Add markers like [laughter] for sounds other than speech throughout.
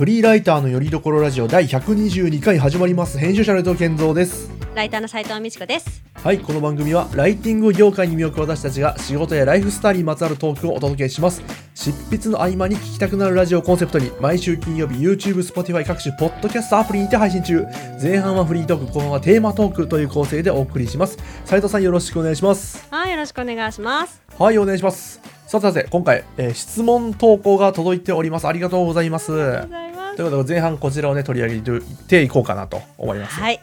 フリーライターのよりどころラジオ第122回始まります。編集者の伊藤健三です。ライターの斉藤美智子です。はいこの番組はライティング業界に身を置く私たちが仕事やライフスタイルにまつわるトークをお届けします。執筆の合間に聞きたくなるラジオをコンセプトに毎週金曜日 YouTube、Spotify 各種ポッドキャストアプリにて配信中。前半はフリートーク後半はテーマトークという構成でお送りします。斉藤さんよろしくお願いします。はい、よろしくお願いします。はいお願いしますさてさて今回、えー質問投稿が届いております。ありがとうございます。ということで前半こちらをね取り上げていこうかなと思います。はい、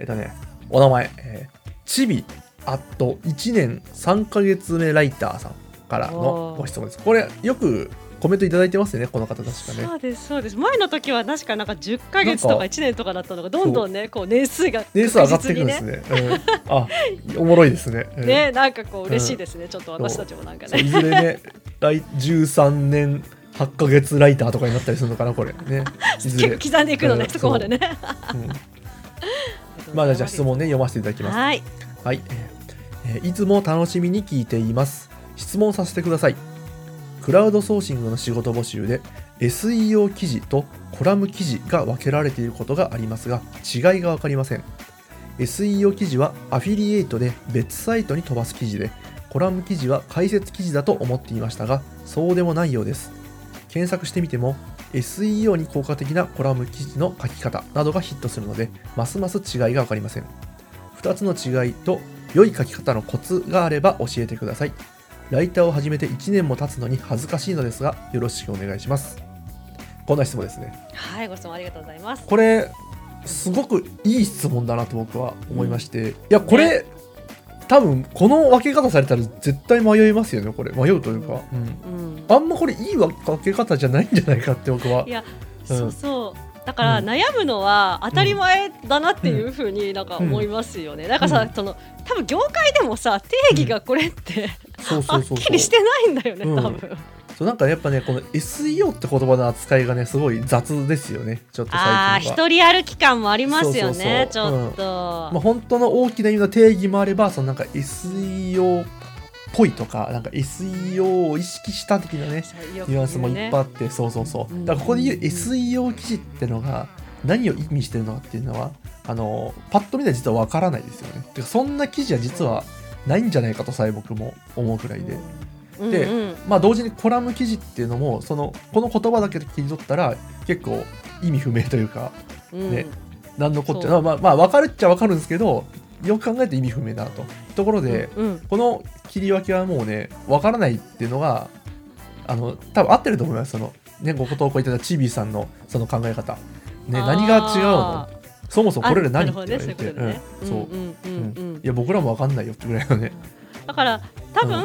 えっとねお名前、えー、ちびあと1年3ヶ月目ライターさんからのご質問です。これよくコメントいただいてますねこの方確かね。そうですそうです。前の時は確かなんか10ヶ月とかなんか1年とかだったのがどんどんねこう年数が年数上がっていくんですね。うん、あおもろいですね。うんねなんかこう嬉しいですね。ちょっと私たちもなんかね。いずれね来13年8ヶ月ライターとかになったりするのかなこれね。[laughs] 結構刻んでいくのね、うんそこまでね。うんまあじゃあ質問ね読ませていただきます。はい。はい、えーえーいつも楽しみに聞いています。質問させてください。クラウドソーシングの仕事募集で SEO 記事とコラム記事が分けられていることがありますが違いが分かりません。SEO 記事はアフィリエイトで別サイトに飛ばす記事でコラム記事は解説記事だと思っていましたがそうでもないようです。検索してみても SEO に効果的なコラム記事の書き方などがヒットするのでますます違いが分かりません。2つの違いと良い書き方のコツがあれば教えてください。ライターを始めて1年も経つのに恥ずかしいのですが、よろしくお願いします。こんな質問ですね。はい、ご質問ありがとうございます。これ、すごくいい質問だなと僕は思いまして、いや、これ、多分この分け方されたら絶対迷いますよね、これ。迷うというか。うんうん。あんまこれいい分け方じゃないんじゃないかって僕はいや、うんそうそう。だからうん。悩むのは当たり前だなっていうふうになんか思いますよね。なんかさ、その多分業界でもさ定義がこれって、はっきりしてないんだよね、うん。多分。そうなんかやっぱねこの SEO って言葉の扱いがねすごい雑ですよねちょっと最近は。ああ、一人歩き感もありますよね、ちょっと。まあ、本当の大きな意味の定義もあればそのなんか SEO っぽいとかなんか SEO を意識した的なねニュアンスもいっぱいあって、そうそうそう。うん。だからここで言う SEO 記事ってのが何を意味してるのかっていうのはあのパッと見では実はわからないですよね。てかそんな記事は実はないんじゃないかとさえ僕も思うくらいで、うんでうん。うんまあ同時にコラム記事っていうのもそのこの言葉だけで切り取ったら結構意味不明というかうん。ね何のこっちゃ。まあまあ分かるっちゃ分かるんですけどよく考えると意味不明だなと。ところで、うんこの切り分けはもうね分からないっていうのがあの多分合ってると思います。そのねご投稿いただいたチビーさんのその考え方。ね何が違うの？そもそもこれらあな何って言われて、そういや僕らも分かんないよってぐらいのね。だから多分、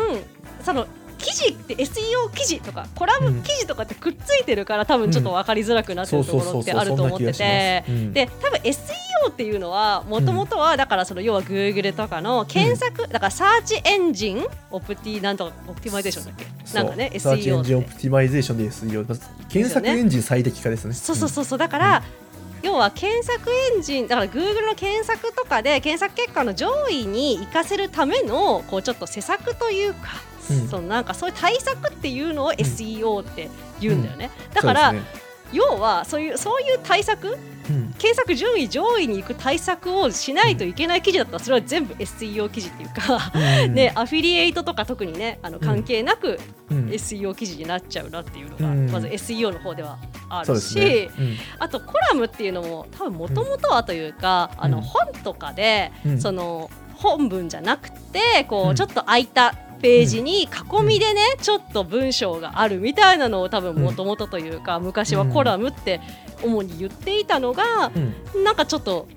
その記事って SEO 記事とかコラム記事とかってくっついてるから多分ちょっと分かりづらくなってるところってあると思ってて。で多分 SEO っていうのはもともとはだからその要は Google とかの検索、だから search engine opti なんとか optimization だっけ？なんかねそうサーチエ SEO ンジン optimization で SEO 検索エンジン最適化ですね。そうそうそうそう。だから、要は検索エンジンだから Google の検索とかで検索結果の上位に行かせるためのこうちょっと施策というか、うんそのなんかそういう対策っていうのを SEO って言うんだよね、うん。だから、ね。要はそういうそういう対策うん。検索順位上位に行く対策をしないといけない記事だったらそれは全部 SEO 記事っていうか、うん。ね、アフィリエイトとか特にねあの関係なくうん。SEO 記事になっちゃうなっていうのが、うん。まず SEO の方ではあるし、ですね、あとコラムっていうのも多分もともとはというか、あのうん本とかで、うん。その本文じゃなくてこううん。ちょっと空いたページに囲みでね、ちょっと文章があるみたいなのを多分もともとというか、昔はコラムって主に言っていたのが、うん。うんなんかちょっと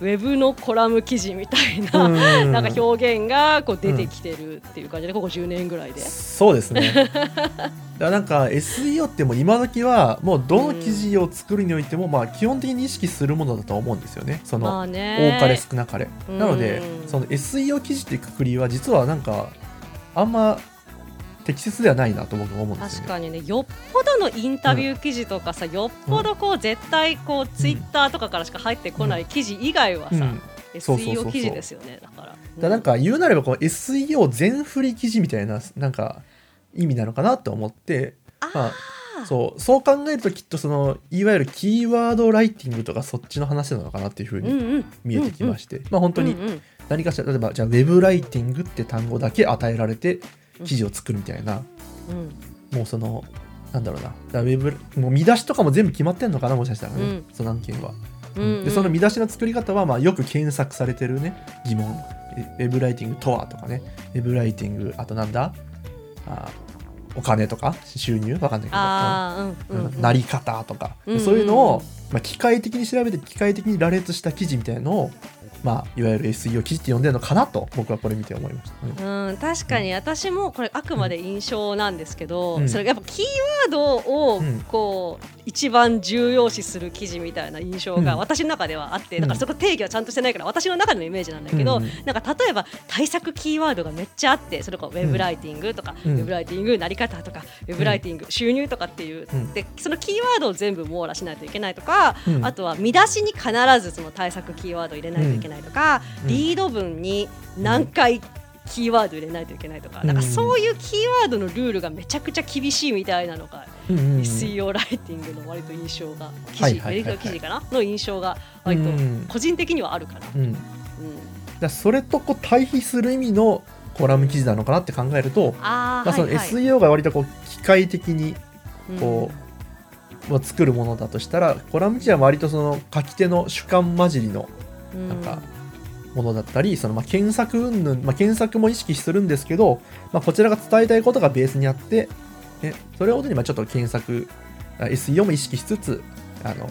ウェブのコラム記事みたいな、うん。なんか表現がこう出てきてるっていう感じでここ10年ぐらいで。そうですね。だからなんか SEO ってもう今時はもうどの記事を作るにおいてもまあ基本的に意識するものだと思うんですよね。その多かれ少なかれ。うん。なのでその SEO 記事っていうくくりは実はなんかあんま適切ではないなと僕も思うんですよね。確かにねよっぽどのインタビュー記事とかさ、よっぽどこう絶対こうツイッターとかからしか入ってこない記事以外はさ、うん。SEO 記事ですよね。だから。だなんか言うなればこの SEO 全振り記事みたいななんか意味なのかなと思ってあまああそうそう考えるときっとそのいわゆるキーワードライティングとかそっちの話なのかなっていうふうにうんうん。見えてきまして、まあ本当にうんうん何かしら例えばじゃあウェブライティングって単語だけ与えられて記事を作るみたいな、うん。もうそのなんだろうな。だウェブもう見出しとかも全部決まってんのかなもしかしたらね、うん。その案件は、うんうん。でその見出しの作り方はまあよく検索されてるね。疑問。えウェブライティングとはとかね。ウェブライティングあとなんだ？あお金とか？収入？わかんないけど。うんうん。なり方とか、うんうんうん。そういうのを、まあ、機械的に調べて機械的に羅列した記事みたいのを、まあ、いわゆる SEO 記事って呼んでるのかなと僕はこれ見て思いました、ね。うん、確かに私もこれあくまで印象なんですけど、うん。それやっぱキーワードをうんこう、一番重要視する記事みたいな印象がうん。私の中ではあって、うん。だからそこ定義はちゃんとしてないから私の中でのイメージなんだけど、うん。なんか例えば対策キーワードがめっちゃあってそれこそウェブライティングとか、うん。ウェブライティングなり方とかウェブライティング、収入とかっていう、うん。でそのキーワードを全部網羅しないといけないとか、うん。あとは見出しに必ずその対策キーワードを入れないといけないとか、うん。リード文に何回キーワード入れないといけないとか,、うん。なんかそういうキーワードのルールがめちゃくちゃ厳しいみたいなのが、うんうん。うん SEO ライティングの割と印象が記事、メディカル記事かなの印象が割とうん。個人的にはあるかな。うん。だからそれとこう対比する意味のコラム記事なのかなって考えると、あまあ、その SEO が割とこう機械的にうん。こう、まあ作るものだとしたらコラム記事は割とその書き手の主観混じりのうんなんかものだったり、そのまあ検索云々、まあ、検索も意識するんですけど、まあ、こちらが伝えたいことがベースにあって、ね、それをもとにまあちょっと検索あ SEO も意識しつつあの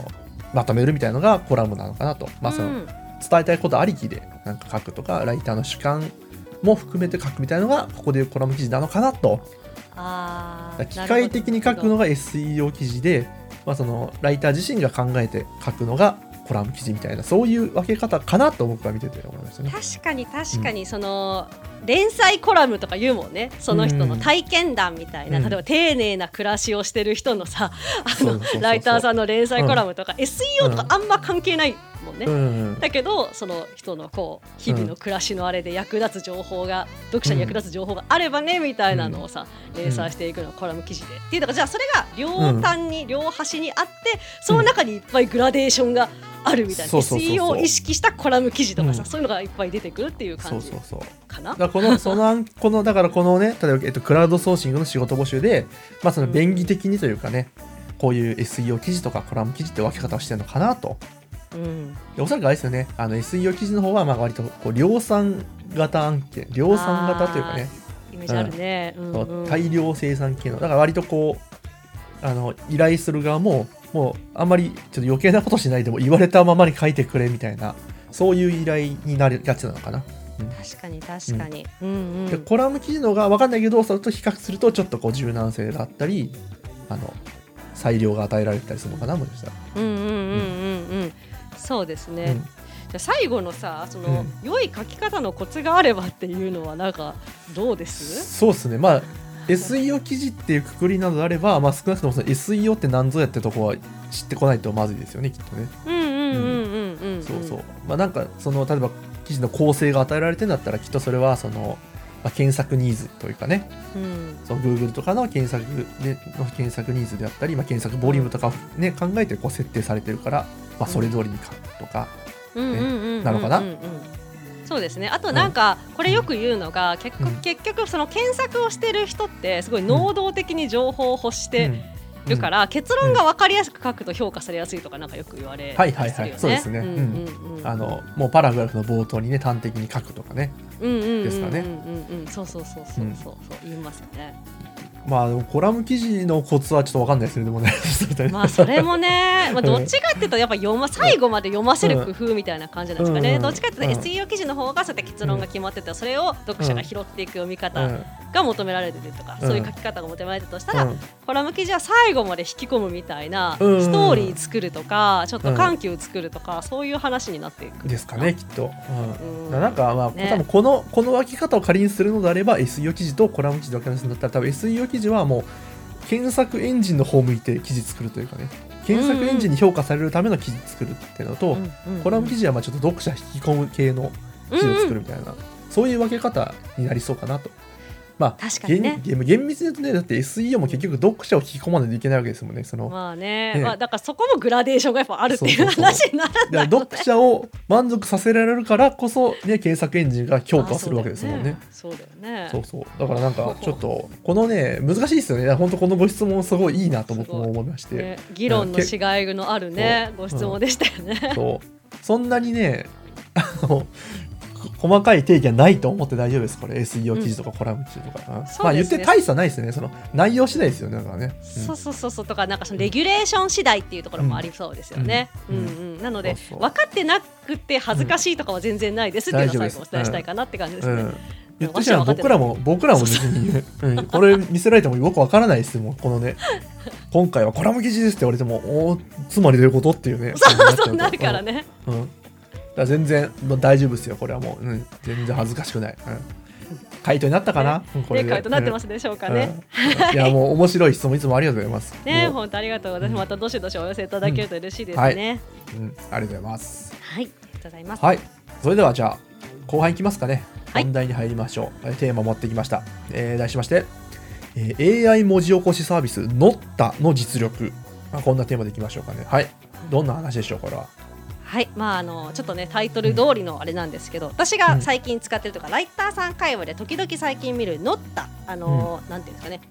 まとめるみたいなのがコラムなのかなと、まあ、そのうん。伝えたいことありきでなんか書くとかライターの主観も含めて書くみたいなのがここでいうコラム記事なのかなと。機械的に書くのが SEO 記事で、まあ、そのライター自身が考えて書くのがコラム記事みたいなそういう分け方かなと僕は見てて思いましたね。確かに確かにその、連載コラムとか言うもんね。その人の体験談みたいな、うん。例えば丁寧な暮らしをしてる人のさあのライターさんの連載コラムとか、SEO とかあんま関係ないもんね。うん。だけどその人のこう日々の暮らしのあれで役立つ情報が、読者に役立つ情報があればねみたいなのをさ、連載していくのがコラム記事で、っていうのがじゃあそれが両端に、両端にあってその中にいっぱいグラデーションがあるみたいな、そうそうそうそう。SEO を意識したコラム記事とかさ、うん。そういうのがいっぱい出てくるっていうそ感じ。うそうそう。かな？だからこの [laughs] その案このだからこのね例えば、えっと、クラウドソーシングの仕事募集で、まあ、その便宜的にというかね、こういう SEO 記事とかコラム記事って分け方をしてるのかなと。うん。でおそらくあれですよね。あの SEO 記事の方はまあ割とこう量産型案件量産型というかね。イメージあるね。うんうん。大量生産系の。だから割とこうあの依頼する側ももうあんまりちょっと余計なことしないでも言われたままに書いてくれみたいなそういう依頼になりがちなのかな、確かに確かに。うん。うんでコラム記事の方が分かんないけどそれと比較するとちょっとこう柔軟性があったりあの裁量が与えられたりするのかなもしかしたら、うんうんうんうんうん。そうですね。うん。じゃあ最後のさその、うん。良い書き方のコツがあればっていうのはなんかどうです？そうですね。まあ SEO 記事っていうくくりなどであれば、まあ、少なくともその SEO って何ぞやってとこは知ってこないとまずいですよねきっとね。うんうんうんうんうんうんそうそう。まあなんかその例えば記事の構成が与えられてるんだったらきっとそれはその、まあ、検索ニーズというかね。うん。その Google とかの検索での検索ニーズであったり、まあ、検索ボリュームとかを、ね、考えてこう設定されてるから、まあ、それ通りに書くとか、うんうんうんうんなのかなうんうんそうですね。あとなんかこれよく言うのが結局,、うん。結局その検索をしてる人ってすごい能動的に情報を欲してうん。るから、結論が分かりやすく書くと評価されやすいとかなんかよく言われたはいはいはい。りするよね。そうですねんうんうん。あのもうパラグラフの冒頭にね端的に書くとかねですかね。うんうんうんそうそうそうそうそうそう。言いますね。まあコラム記事のコツはちょっと分かんないですねでもね。[laughs] まあそれもね、まあ、どっちかっていうとやっぱ読ま最後まで読ませる工夫みたいな感じなんですかね、うん。どっちかっていうとうん。SEO 記事の方がそうやって結論が決まっててそれを読者が拾っていく読み方うん。が求められてるとか、うんそういう書き方が求められてるとしたら、うん。コラム記事は最後まで引き込むみたいなスうん。トーリー作るとかちょっと緩急作るとか、そういう話になっていく。ですかねきっと、うん。うん。なんかまあ、ね。多分このこの分け方を仮にするのであれば SEO 記事とコラム記事で分けるんだったら多分 SEO 記事はもう検索エンジンの方向いて記事作るというかね検索エンジンに評価されるための記事作るっていうのと、コラム記事はまあちょっと読者引き込む系の記事を作るみたいな、そういう分け方になりそうかなと。まあ確かにね。厳厳密に言うとねだって SEO も結局読者を引き込まないといけないわけですもんねその、まあね。ね。まあ、だからそこもグラデーションがやっぱあるっていう話になるんだね読者を満足させられるからこそ、ね、検索エンジンが強化するわけですもんね。そうだよね。そうそう。だからなんかちょっとこのね難しいですよね。本当このご質問すごいいいなと僕も思いまして、ね、議論のしがいのあるねご質問でしたよね。そう。そんなにねあのこ細かい定義はないと思って大丈夫です。これ SEO 記事とかコラム記事とか、うんまあ言って大差ないですね。その内容次第ですよねだからね、うん。そうそうそうそう。とかなんかそのレギュレーション次第っていうところもありそうですよね。ううんん。うん。なのでそうそう。分かってなくて恥ずかしいとかは全然ないですっていうのを最後お伝えしたいかなって感じですね。うん。言ってしまう僕らも僕らも別に、うん、[laughs] これ見せられてもよくわからないですもんこのね。今回はコラム記事ですって言われてもおーつまりどういうことっていうね。そうなるからね。うん、うん、だ全然まあ大丈夫ですよこれはもう、うん、全然恥ずかしくない、うん、回答になったかな、うんこれね、で回答なってますでしょうかね。うん。いやもう面白い質問いつもありがとうございます。ね、本当ありがとう。ございます。またどしどしお寄せいただけると嬉しいですうん。ね。うん、ありがとうございます。はい、ありがとうございます。はい。それではじゃあ後半いきますかね。はい。本題に入りましょう、えテーマ持ってきました、えー題しまして、えー AI 文字起こしサービスノッタの実力、まあ、こんなテーマでいきましょうかね。はい。どんな話でしょうこれははい、まああのちょっとねタイトル通りのあれなんですけど、私が最近使ってるとか、ライターさん会話で時々最近見るノッタあの、なんていうんですかね。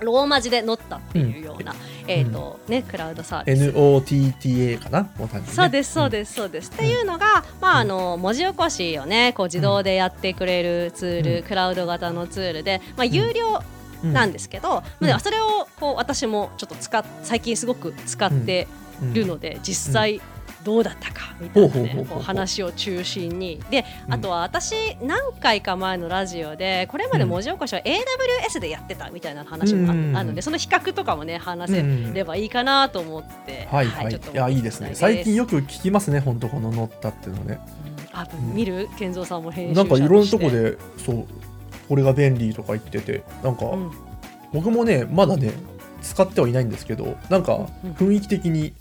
ローマ字でノッタっていうような、えっ、とねクラウドサービス。NOTTA かな？そうですそうですそうです、っていうのが、まああの文字起こしをねこう自動でやってくれるツール、うん。クラウド型のツールで、まあ有料うんなんですけど、うん。まあそれをこう私もちょっと使っ最近すごく使ってうん。るので、実際どうだったかみたいな、話を中心に。でうん。あとは私何回か前のラジオでこれまで文字起こしは AWS でやってたみたいな話もあうんあるのでその比較とかもね話せればいいかなと思って、はい。はい、い。やいいですね。最近よく聞きますね本当このノッタっていうのね。あ見る健三さんも編集者なんかいろんなとこでそうこれが便利とか言っててなんか、うん。僕もねまだね使ってはいないんですけどなんかうん。雰囲気的に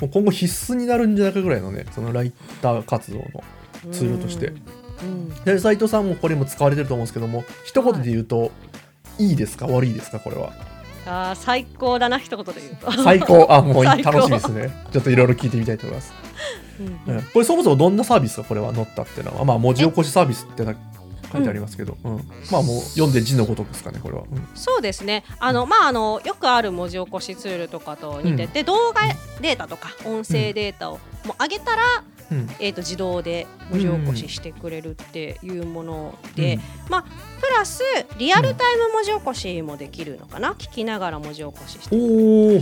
もう今後必須になるんじゃないかぐらいのねそのライター活動のツールとして。うん。で斉藤さんもこれも使われてると思うんですけども一言で言うと、い、いですか？悪いですか？これは。あー最高だな一言で言うと。最高。あもう楽しみですね。ちょっといろいろ聞いてみたいと思います、うん。うん。これそもそもどんなサービスかこれは乗ったっていうのは？まあ文字起こしサービスってな書いてありますけど、うん。まあもう読んで字のごとくですかねこれは、うん。そうですね。あの、まあ、あのよくある文字起こしツールとかと似てて、動画データとか音声データをもう上げたら、うん。えー、と自動で文字起こししてくれるっていうもので、まあ、プラスリアルタイム文字起こしもできるのかな、聞きながら文字起こしして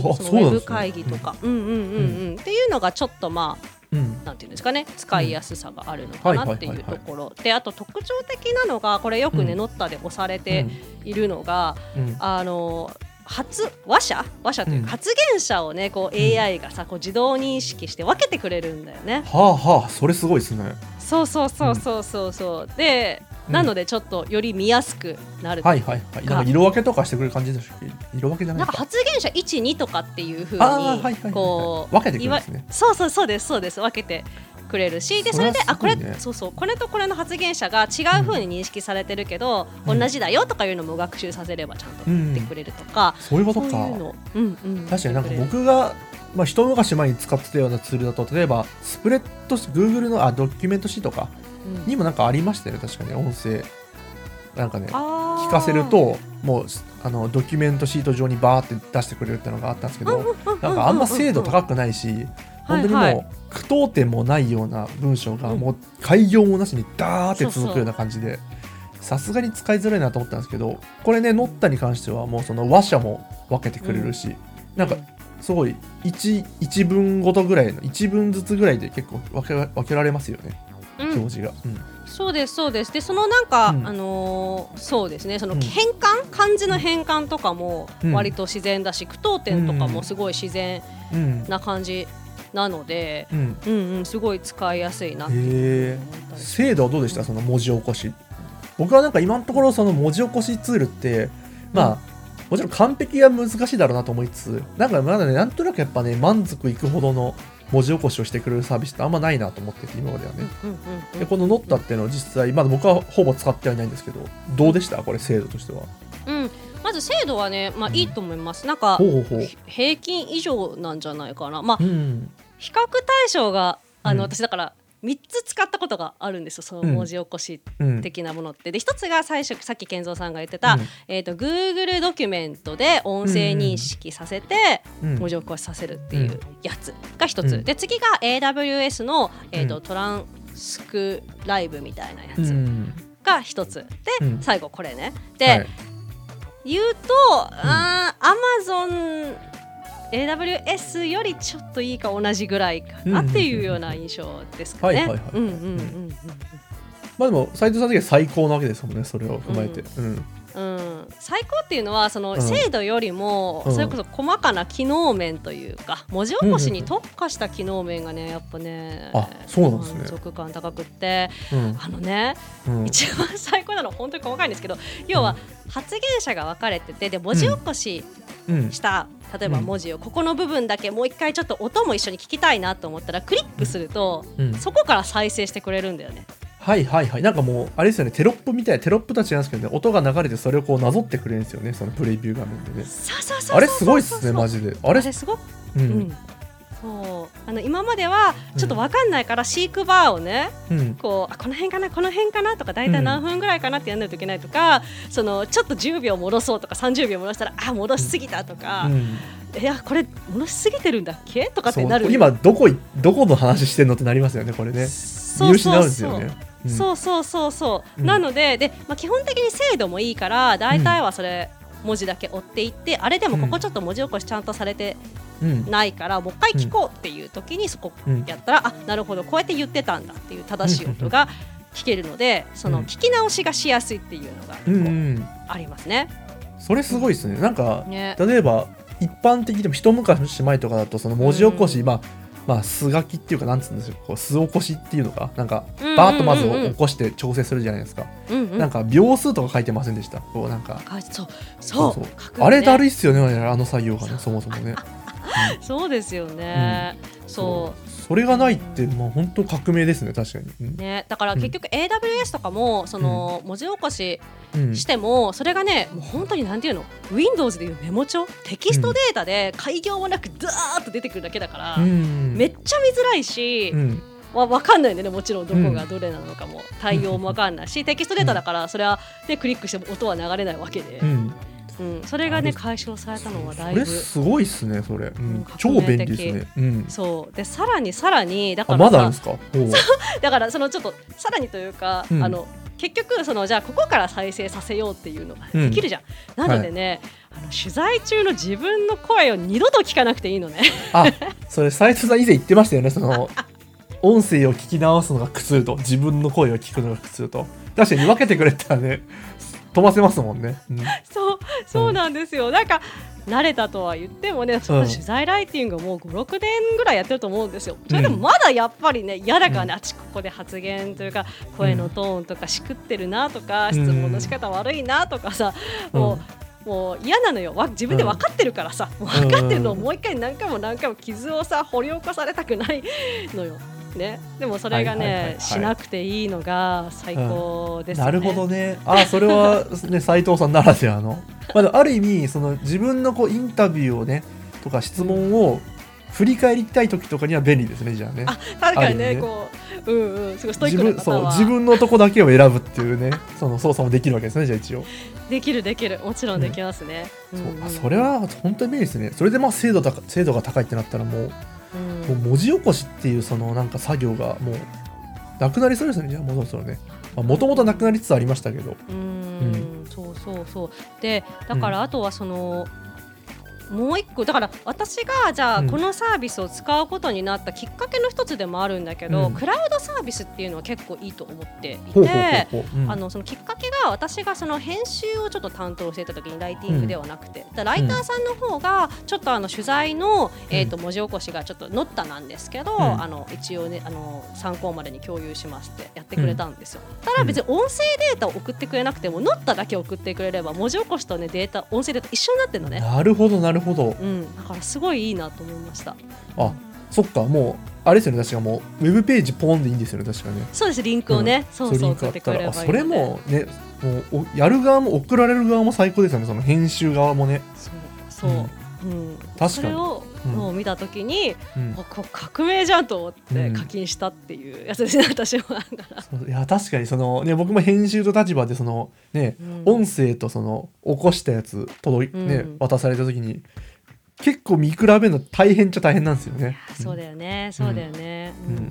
おそのウェブ会議とか、うん、うんうんうん。っていうのがちょっとまあうん。なんていうんですかね使いやすさがあるのかなっていうところ。であと特徴的なのがこれよくね、うんノッタで押されているのが、うん。あの発話者？話者といううん。か発言者をねこう AI がさこう自動認識して分けてくれるんだよね。はあはあそれすごいですね。そうそうそうそうそう。そうで、うんなのでちょっとより見やすくなるはいはいはい。なんか色分けとかしてくれる感じでしたっけ？色分けじゃなないんかか発言者12とかっていうふうにこう分けてくれるんですね。そうそうそうですそうです。分けてくれるしでそれであこれそうそうこれとこれの発言者が違うふうに認識されてるけど、うん。同じだよとかいうのも学習させればちゃんと言ってくれるとか、そういうことか。そうんうん、確かになんか僕が、まあ、一昔前に使ってたようなツールだと例えばスプレッド Google のあドキュメントシートかにもなんかありましたよね確かに音声。なんかね聞かせるともうあのドキュメントシート上にバーって出してくれるっていうのがあったんですけどなんかあんま精度高くないし本当にもう句読点もないような文章がもう開業もなしにダーって続くような感じでさすがに使いづらいなと思ったんですけどこれねノッタに関してはもうその話者も分けてくれるしなんかすごい 1, 一文ごとぐらいの1文ずつぐらいで結構分け分けられますよね。うん表示が。うん。そうですそうです。でそのなんか、うん。あのーそうですね。そのうん。変換、漢字の変換とかもうん。割と自然だし、句読点とかもすごい自然うんな感じなので、うん。うん。うんすごい使いやすいなって精度はどうでした？その文字起こし。僕はなんか今のところその文字起こしツールってまあ、もちろん完璧は難しいだろうなと思いつつなんかまだねなんとなくやっぱね満足いくほどの文字起こしをしてくれるサービスってあんまないなと思ってて今まではね、でこのノッタっていうのは実際まだ僕はほぼ使ってはいないんですけどどうでした？これ精度としては。うん、まず精度はね、まあ、いいと思います。なんかほうほうほう。平均以上なんじゃないかな。まあうん。比較対象があの、うん。私だから3つ使ったことがあるんですよその文字起こしうん的なものって。で1つが最初さっき健三さんが言ってた、うん。えー、と Google ドキュメントで音声認識させてうん。文字起こしさせるっていうやつが1つ、うん。で次が AWS の、えーとうん。トランスクライブみたいなやつうん。が1つ。で、うん。最後これね。で、はい。言うと、あー Amazon AWS よりちょっといいか同じぐらいかなっていうような印象ですかね。まあでも斉藤さん的には最高なわけですもんねそれを踏まえて。うん。うん、最高っていうのはそのうん。精度よりも、うん。それこそ細かな機能面というか文字起こしに特化した機能面がねやっぱねあそうなんですね。満足感高くってうん。あのねうん。一番最高なのは本当に細かいんですけど要は発言者が分かれててで文字起こしうん。した、例えば文字をここの部分だけもう一回ちょっと音も一緒に聞きたいなと思ったらクリックすると、うん。そこから再生してくれるんだよね。はいはいはい。なんかもうあれですよねテロップみたいなテロップたちなんですけどね音が流れてそれをこうなぞってくれるんですよねそのプレビュー画面でね。そうそうそうそうあれすごいっすねマジジで。あれ？すごく、うう。ん。ん、そう。あの今まではちょっとわかんないから飼育バーをね、うん。こうあこの辺かなこの辺かなとか大体何分ぐらいかなってやんないといけないとか、そのちょっと10秒戻そうとか30秒戻したらあ戻しすぎたとか、うん。いやこれ戻しすぎてるんだっけ？とかってなる。今どこいどこの話してんのってなりますよねこれね。そう見失うんそう。そうですよねうん。そうそうそうそう、うん。なのでで、まあ、基本的に精度もいいから大体はそれ文字だけ追っていって、あれでもここちょっと文字起こしちゃんとされてうん。ないから、もう一回聞こうっていう時にそこうん。やったら、あなるほどこうやって言ってたんだっていう正しい音が聞けるので、その聞き直しがしやすいっていうのがありますね。それすごいですね。なんかね。例えば一般的でも一昔前とかだとその文字起こし、うん。まあまあ素書きっていうかなんつうんですよ。こう素起こしっていうのか。なんかうんうんうんうん。バーッとまず起こして調整するじゃないですか、うんうん。なんか秒数とか書いてませんでした。こうなんか。かそう。そう。ね。あれだるいっすよね。あの作業がねそもそもね。[laughs] そうですよね。そうそれがないってまあ本当革命ですね確かに、うん。ね、だから結局 AWS とかもその文字起こしうん。してもそれがねもう本当になんていうの？Windows でいうメモ帳？テキストデータで開業もなくダーッと出てくるだけだから、うん。めっちゃ見づらいし、うん。わ分かんないんでねもちろんどこがどれなのかも、対応も分かんないしテキストデータだからそれは、ね、クリックしても音は流れないわけで、ううん。んそれがね解消されたのはだこれいぶすごいっすねそれ、うん。うん。超便利ですね、うん、そう。でさらにさらにだかあらさまだあるんですか？[laughs] だからそのちょっとさらにというか、うん。あの結局そのじゃあここから再生させようっていうのができるじゃん、なのでね、あの取材中の自分の声を二度と聞かなくていいのね。あそれ斉藤さん以前言ってましたよねその [laughs] 音声を聞き直すのが苦痛と自分の声を聞くのが苦痛と。確かに分けてくれたらね飛ばせますもんね、うん。そうそうなんですよ、なんか慣れたとは言ってもねその取材ライティングをもう56年ぐらいやってると思うんですよ。それでもまだやっぱりね嫌だからね、あちここで発言というか声のトーンとかしくってるなとか、うん質問の仕方悪いなとかさ、もうもう嫌なのよ。わ自分で分かってるからさ、分かってるのをもう一回何回も何回も傷をさ掘り起こされたくないのよ。ね、でもそれがね、はいはいはいはい。しなくていいのが最高ですよね。なるほどね。あそれはね [laughs] 斉藤さんならではの、まあある意味その自分のこうインタビューをねとか質問を振り返りたい時とかには便利ですねじゃあね。あ確かにねね。こううんうんすごいストイッ自分そうクな方は自分のとこだけを選ぶっていうねその操作もできるわけですねじゃあ一応、できるできる。もちろんできますね。うん。そう。うんあそれは本当に便利ですね。それでまあ精度高精度が高いってなったらもううんもう文字起こしっていうそのなんか作業がもうなくなりそうですね。じゃあもうそろそろね。もともとなくなりつつありましたけど。うーん。そうそうそう。でだからあとはその、もう一個だから私がじゃあうん。このサービスを使うことになったきっかけの一つでもあるんだけど、うん。クラウドサービスっていうのは結構いいと思っていて。きっかけが私がその編集をちょっと担当していた時にライティングではなくて、だライターさんの方がちょっとあの取材の、えー、と文字起こしがちょっとノッタなんですけど、ん。あの一応ねあの参考までに共有しますってやってくれたんですよ。ただ別に音声データを送ってくれなくてもノッタだけ送ってくれれば文字起こしとねデータ音声データ一緒になってるのね。なるほどなるほどうん、だからすごいいいなと思いました。あそっか。もうあれですよね。確かもうウェブページポンでいいんですよね。確かね。そうです。リンクをね、そうそうリンクあった送ってくればいいそれもねもうおやる側も送られる側も最高ですよね。その編集側もね。そうそう、うん確かに。それをうんもう見た時に、うん。あこう革命じゃんと思ってうん。課金したっていうやつですね、私もだから、[laughs] そういや確かにそのね僕も編集と立場でそのね、うん。音声とその起こしたやつ届い、ねうん。渡された時に結構見比べるの大変っちゃ大変なんですよね。そうだよね。そうだよね、うんうん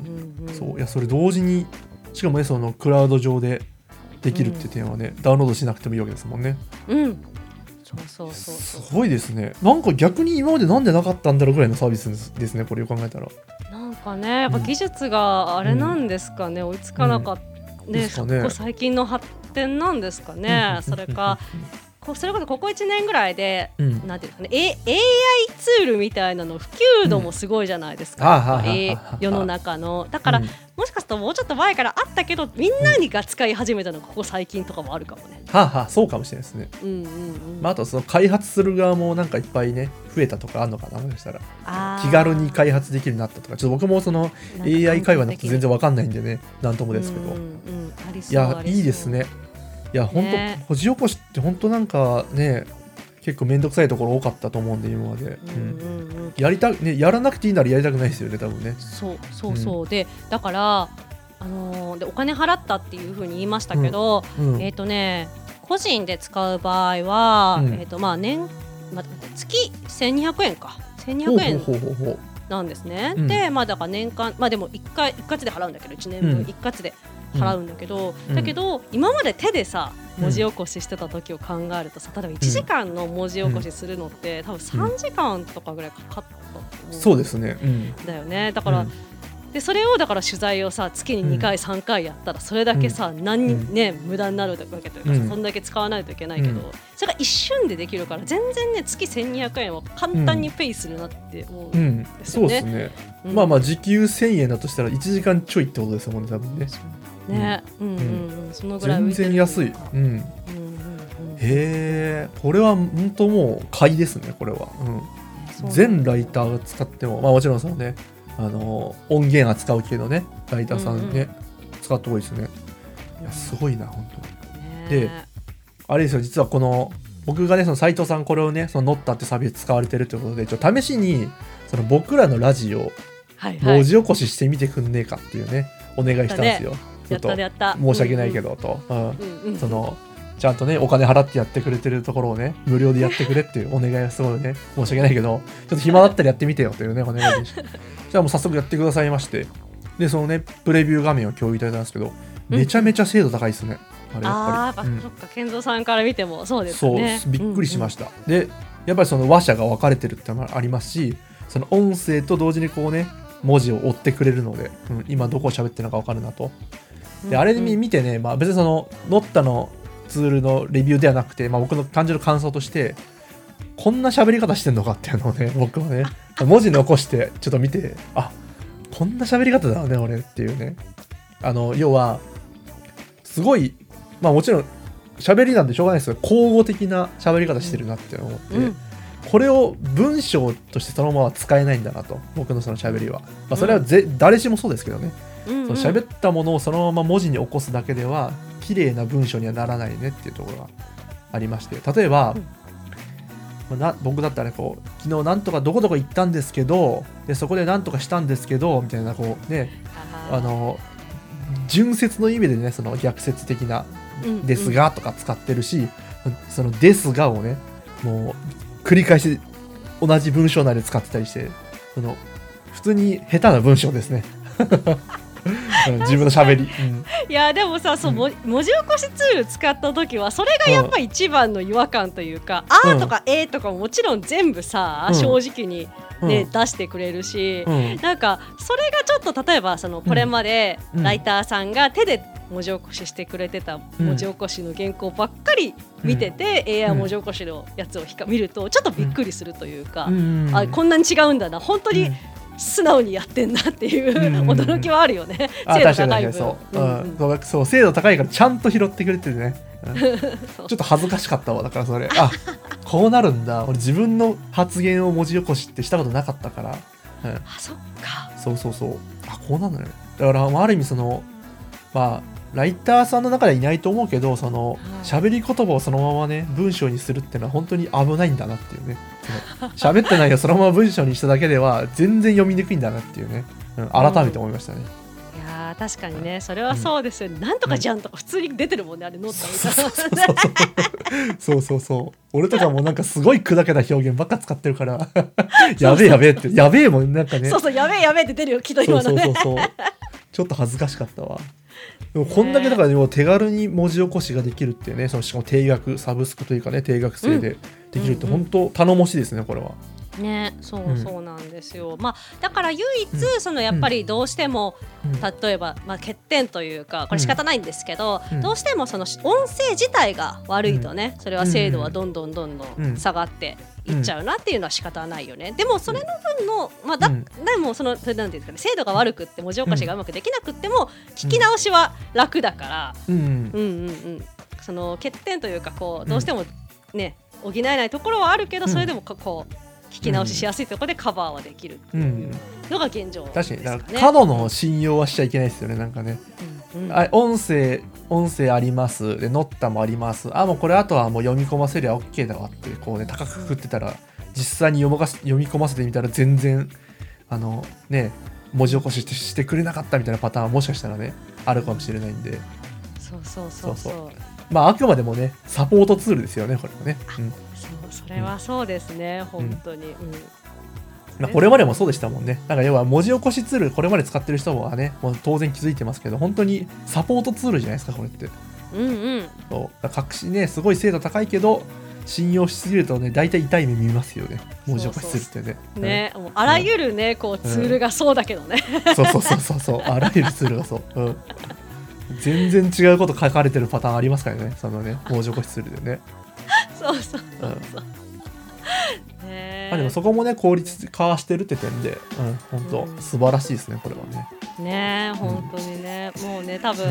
うん。うん。そういやそれ同時にしかもねそのクラウド上でできるっていう点はね、ダウンロードしなくてもいいわけですもんね。うんそうそうそうすごいですね。なんか逆に今までなんでなかったんだろうぐらいのサービスですねこれを考えたら。なんかねやっぱ技術があれなんですかね、追いつかなかった、ねですかね。ここ最近の発展なんですかねそれか。こ [laughs] それこそここ1年ぐらいでうん、なんていうかね、A、AI ツールみたいなの普及度もすごいじゃないですか、あはあはあえ世の中の。だから、うん。もしかするともうちょっと前からあったけどみんなにが使い始めたのがここ最近とかもあるかもね。はあはあそうかもしれないですね。うんうんうん。まあ、あとその開発する側もなんかいっぱいね増えたとかあるのかなもしかしたら。気軽に開発できるようになったとか。ちょっと僕もその AI 会話のこと全然わかんないんでねなんともですけど、いやいいですねいや本当、ね文字起こしって本当なんかね結構面倒くさいところ多かったと思うんで今まで、うんうんうん。やりたねやらなくていいならやりたくないですよね多分ね。そうそうそう、でだからあのーでお金払ったっていうふうに言いましたけど、うんえっ、とね個人で使う場合は、うん。えっ、とまあ年、まあ、月1200円か。ほう1200円ほうほうほうほうなんですね。うん。でまあだから年間まあでも一回一括で払うんだけど1年分。うん。一括で払うんだけど、うん。だけど今まで手でさうん文字起こししてた時を考えるとさ例えば1時間の文字起こしするのって、多分3時間とかぐらいかかったそうですね。うん。だよね。だから、うん。でそれをだから取材をさ月に2回、3回やったらそれだけさ、何にね無駄になるわけというかさ、うん。そんだけ使わないといけないけど、うん。それが一瞬でできるから全然ね月1200円は簡単にペイするなって思う、うんですよね。そうですね、うん。まあまあ時給1000円だとしたら1時間ちょいってことですよね多分ねね、うんうんうん、そのぐらい浮全然安い、うん、うんうんうん、へえ。これは本当もう買いですねこれは、うん、全ライターが使っても、まあ、もちろんそのね。あの音源扱う系のねライターさんね、うん使った方がいいですね。いやすごいな本当に。ねであれですよ実はこの僕がねその斉藤さんこれをねそのノッタってサービス使われてるということでちょっと試しにその僕らのラジオはいはい。文字起こししてみてくんねえかっていうねお願いしたんですよ、ちと申し訳ないけどと、そのちゃんとねお金払ってやってくれてるところをね無料でやってくれっていうお願いがすごいね。申し訳ないけどちょっと暇だったらやってみてよというねお願いでした。[laughs] じゃあもう早速やってくださいまして。でそのねプレビュー画面を共有いただいたんですけどめちゃめちゃ精度高いですね、あれやっぱり、そっか健三さんから見てもそうですそうねびっくりしましした、でやっぱりその話者が分かれてるってのもありますしその音声と同時にこうね文字を追ってくれるので、うん今どこを喋ってるのか分かるなとであれ見見てね、まあ、別にそのノッタのツールのレビューではなくて、まあ、僕の感じる感想としてこんな喋り方してんのかっていうのをね [laughs] 僕はね文字残してちょっと見てあこんな喋り方だよね俺っていうね。あの要はすごいまあもちろん喋りなんでしょうがないですけど口語的な喋り方してるなって思って、うん。これを文章としてそのまま使えないんだなと僕のその喋りは、まあ、それはぜ、誰しもそうですけどねうんうん。その喋ったものをそのまま文字に起こすだけでは綺麗な文章にはならないねっていうところがありまして。例えば、まあな僕だったらこう昨日なんとかどこどこ行ったんですけどでそこでなんとかしたんですけどみたいなこうねあの純説の意味でねその逆説的な「ですが」とか使ってるし、その「ですが」をねもう繰り返し同じ文章内で使ってたりしてその普通に下手な文章ですね。う [laughs] ん自分の喋り、うん。いやでもさそう、文字起こしツール使った時はそれがやっぱ一番の違和感というか「あ、うん。ー」とか「えー」とかももちろん全部さ、うん。正直に、ねうん。出してくれるし、うん。なんかそれがちょっと例えばそのこれまでうん。ライターさんが手で文字起こししてくれてた文字起こしの原稿ばっかり見てて、AI 文字起こしのやつを見るとちょっとびっくりするというか、うん。あこんなに違うんだな。本当にうん素直にやってんなっていう、うんうんうん。驚きはあるよね。あ精度確かに高い分。そう,、うんうん。うん。そうそう精度高いからちゃんと拾ってくれてるね、うん。[laughs] ちょっと恥ずかしかったわ。だからそれ。あこうなるんだ。俺自分の発言を文字起こしってしたことなかったから、うん、あそっか。そうそうそう。あこうなんだね。だからまあある意味そのまあライターさんの中ではいないと思うけどそのはい。喋り言葉をそのままね文章にするっていうのは本当に危ないんだなっていうね。そ [laughs] の喋ってないよそのまま文章にしただけでは全然読みにくいんだなっていうね、うん、改めて思いましたね、いやー確かにねそれはそうですよね、なんとかじゃんとか普通に出てるもんねあれノートみたいなそうそう。そう俺とかもなんかすごい砕けた表現ばっか使ってるから。[laughs] やべえやべえって。やべえもんなんかね。そうそうやべえやべえって出るよきっとそう今のねそうそうそう。ちょっと恥ずかしかったわでもこんだけだからでも手軽に文字起こしができるっていうねそのしかも定額サブスクというかね定額制でできるって本当頼もしいですねこれはねそううん。そうなんですよ、まあだから唯一、うそのやっぱりどうしても、うん。例えば、まあ、欠点というかこれ仕方ないんですけど、うん。どうしてもその音声自体が悪いとね、それは精度はどんどんどんどうん。ん下がっていっちゃうなっていうのは仕方ないよね、でもそれの分の、まあだうん。でもそのそれなんていうんですかね精度が悪くって文字起こしがうまくできなくっても、聞き直しは楽だから、うんうん。うんうん、その欠点というかこうどうしてもね、補えないところはあるけど、うん。それでもここう聞き直ししやすいところでカバーはできるってのが現状です確かに。だからね。過度の信用はしちゃいけないですよねなんかね、うんうん。あ音声音声あります。でノッタもあります。あもうこれあとはもう読み込ませりゃ OK だわってこうね高くくってたら実際に読まかし読み込ませてみたら全然あのね文字起こししてしてくれなかったみたいなパターンはもしかしたらねあるかもしれないんで。そうそうそうそう。そうまああくまでもねサポートツールですよねこれもね、うんれはそうですね、本当に、うん。まあ、これまでもそうでしたもんね。なんか要は文字起こしツールこれまで使ってる人はねもう当然気づいてますけど本当にサポートツールじゃないですかこれって。うんうん。そう。だから隠しねすごい精度高いけど信用しすぎるとね大体痛い目見ますよね。文字起こしツールってね。ね、もうあらゆるねこうツールがそうだけどね、うんそうそうそうそうそう。[laughs] あらゆるツールがそう、うん、全然違うこと書かれてるパターンありますからねそのね文字起こしツールでね、[laughs] そうそううんねまあ、でもそこもね効率化してるって点で、うん、本当うん。素晴らしいですねこれはね。ね本当にね、もうね多分、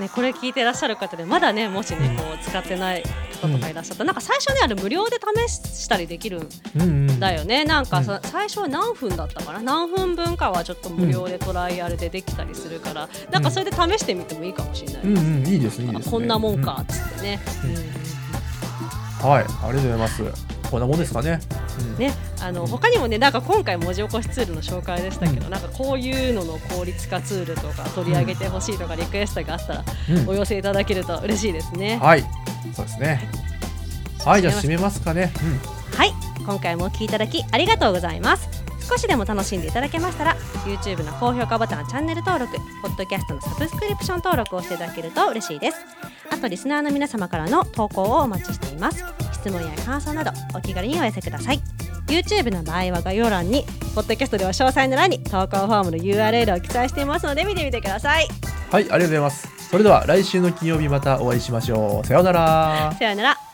ね、これ聞いてらっしゃる方でまだねもしねこう使ってない方とかいらっしゃったら、なんか最初ねあれ無料で試したりできるんうんうんだよね。なんかそ、う最初は何分だったかな？何分分かはちょっと無料でトライアルでできたりするから、なんかそれで試してみてもいいかもしれない、うんうんいいですね。いいですねこんなもんかっつってね、うん。うん。はいありがとうございますこんなもんですかね、うんね、あの他にもねなんか今回文字起こしツールの紹介でしたけど、なんかこういうのの効率化ツールとか取り上げてほしいとかリクエストがあったらうん。お寄せいただけると嬉しいですね。はい。そうですね。はいじゃあ締めますかね、はい。今回もお聞きいただきありがとうございます。少しでも楽しんでいただけましたら YouTube の高評価ボタンチャンネル登録ポッドキャストのサブスクリプション登録をしていただけると嬉しいです。あとリスナーの皆様からの投稿をお待ちしています質問や感想などお気軽にお寄せください。YouTube の場合は概要欄にポッドキャストでは詳細の欄に投稿フォームの URL を記載していますので見てみてください。はいありがとうございます。それでは来週の金曜日またお会いしましょう。さようなら。さようなら